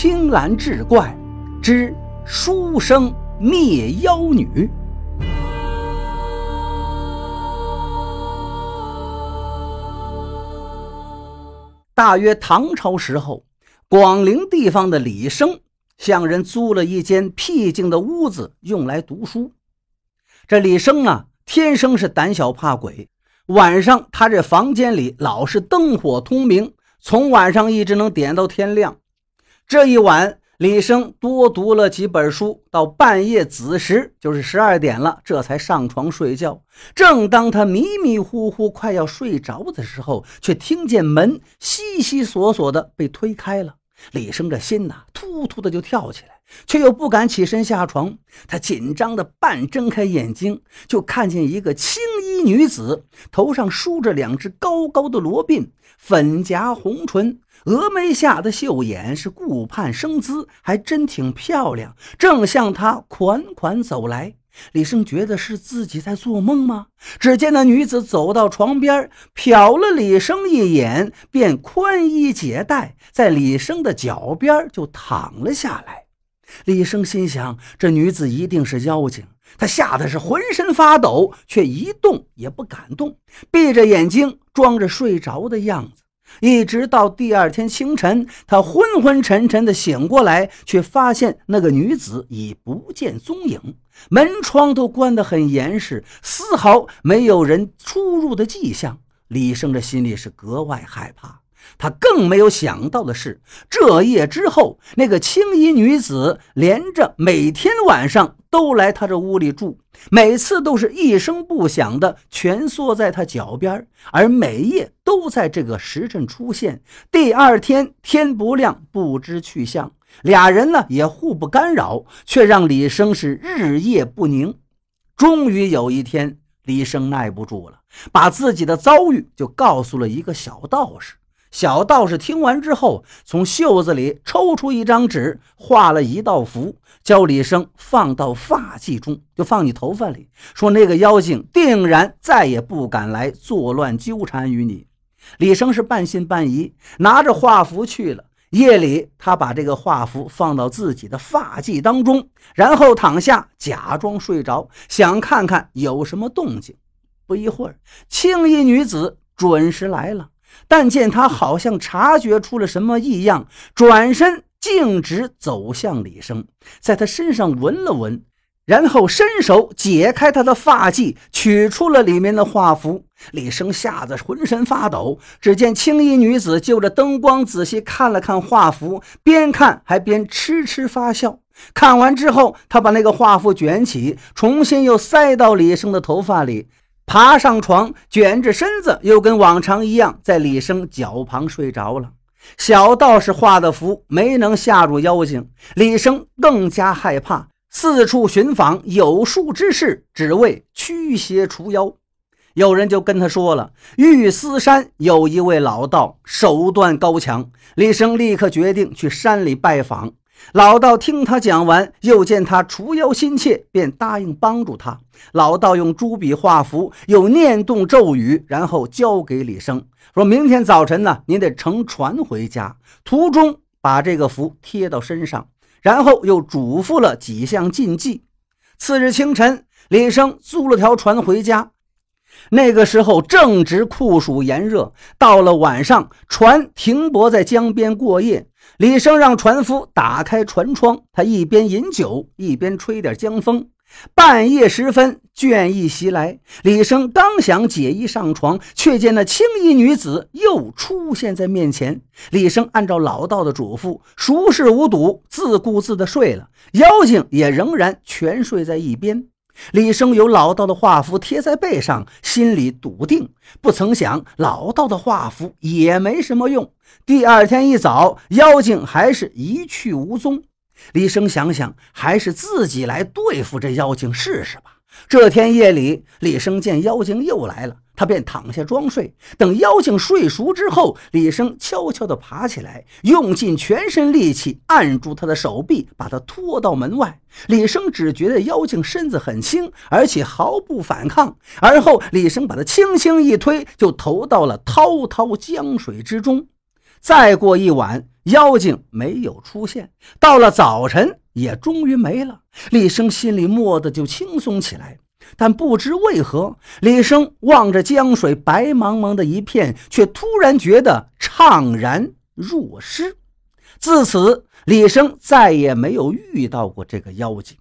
青蓝志怪之书生灭妖女。大约唐朝时候，广陵地方的李生向人租了一间僻静的屋子，用来读书。这李生啊，天生是胆小怕鬼，晚上他这房间里老是灯火通明，从晚上一直能点到天亮。这一晚，李生多读了几本书，到半夜子时，就是十二点了，这才上床睡觉。正当他迷迷糊糊快要睡着的时候，却听见门悉悉索索的被推开了。李生这心呐，突突的就跳起来，却又不敢起身下床。他紧张的半睁开眼睛，就看见一个青衣女子，头上梳着两只高高的罗鬓，粉颊红唇。峨眉下的秀眼是顾盼生姿，还真挺漂亮。正向他款款走来，李生觉得是自己在做梦吗？只见那女子走到床边，瞟了李生一眼，便宽衣解带，在李生的脚边就躺了下来。李生心想，这女子一定是妖精，他吓得是浑身发抖，却一动也不敢动，闭着眼睛装着睡着的样子。一直到第二天清晨，他昏昏沉沉的醒过来，却发现那个女子已不见踪影，门窗都关得很严实，丝毫没有人出入的迹象。李生这心里是格外害怕。他更没有想到的是，这夜之后，那个青衣女子连着每天晚上都来他这屋里住，每次都是一声不响的蜷缩在他脚边，而每夜都在这个时辰出现。第二天天不亮，不知去向。俩人呢也互不干扰，却让李生是日夜不宁。终于有一天，李生耐不住了，把自己的遭遇就告诉了一个小道士。小道士听完之后，从袖子里抽出一张纸，画了一道符，叫李生放到发髻中，就放你头发里，说那个妖精定然再也不敢来作乱纠缠于你。李生是半信半疑，拿着画符去了。夜里，他把这个画符放到自己的发髻当中，然后躺下，假装睡着，想看看有什么动静。不一会儿，青衣女子准时来了。但见他好像察觉出了什么异样，转身径直走向李生，在他身上闻了闻，然后伸手解开他的发髻，取出了里面的画符。李生吓得浑身发抖。只见青衣女子就着灯光仔细看了看画符，边看还边痴痴发笑。看完之后，他把那个画符卷起，重新又塞到李生的头发里。爬上床，卷着身子，又跟往常一样，在李生脚旁睡着了。小道士画的符没能吓住妖精，李生更加害怕，四处寻访有术之士，只为驱邪除妖。有人就跟他说了，玉思山有一位老道，手段高强。李生立刻决定去山里拜访。老道听他讲完，又见他除妖心切，便答应帮助他。老道用朱笔画符，又念动咒语，然后交给李生，说明天早晨呢，您得乘船回家，途中把这个符贴到身上，然后又嘱咐了几项禁忌。次日清晨，李生租了条船回家。那个时候正值酷暑炎热，到了晚上，船停泊在江边过夜。李生让船夫打开船窗，他一边饮酒，一边吹点江风。半夜时分，倦意袭来，李生刚想解衣上床，却见那青衣女子又出现在面前。李生按照老道的嘱咐，熟视无睹，自顾自地睡了。妖精也仍然全睡在一边。李生有老道的画符贴在背上，心里笃定。不曾想，老道的画符也没什么用。第二天一早，妖精还是一去无踪。李生想想，还是自己来对付这妖精试试吧。这天夜里，李生见妖精又来了。他便躺下装睡，等妖精睡熟之后，李生悄悄地爬起来，用尽全身力气按住他的手臂，把他拖到门外。李生只觉得妖精身子很轻，而且毫不反抗。而后，李生把他轻轻一推，就投到了滔滔江水之中。再过一晚，妖精没有出现。到了早晨，也终于没了。李生心里蓦地就轻松起来。但不知为何，李生望着江水白茫茫的一片，却突然觉得怅然若失。自此，李生再也没有遇到过这个妖精。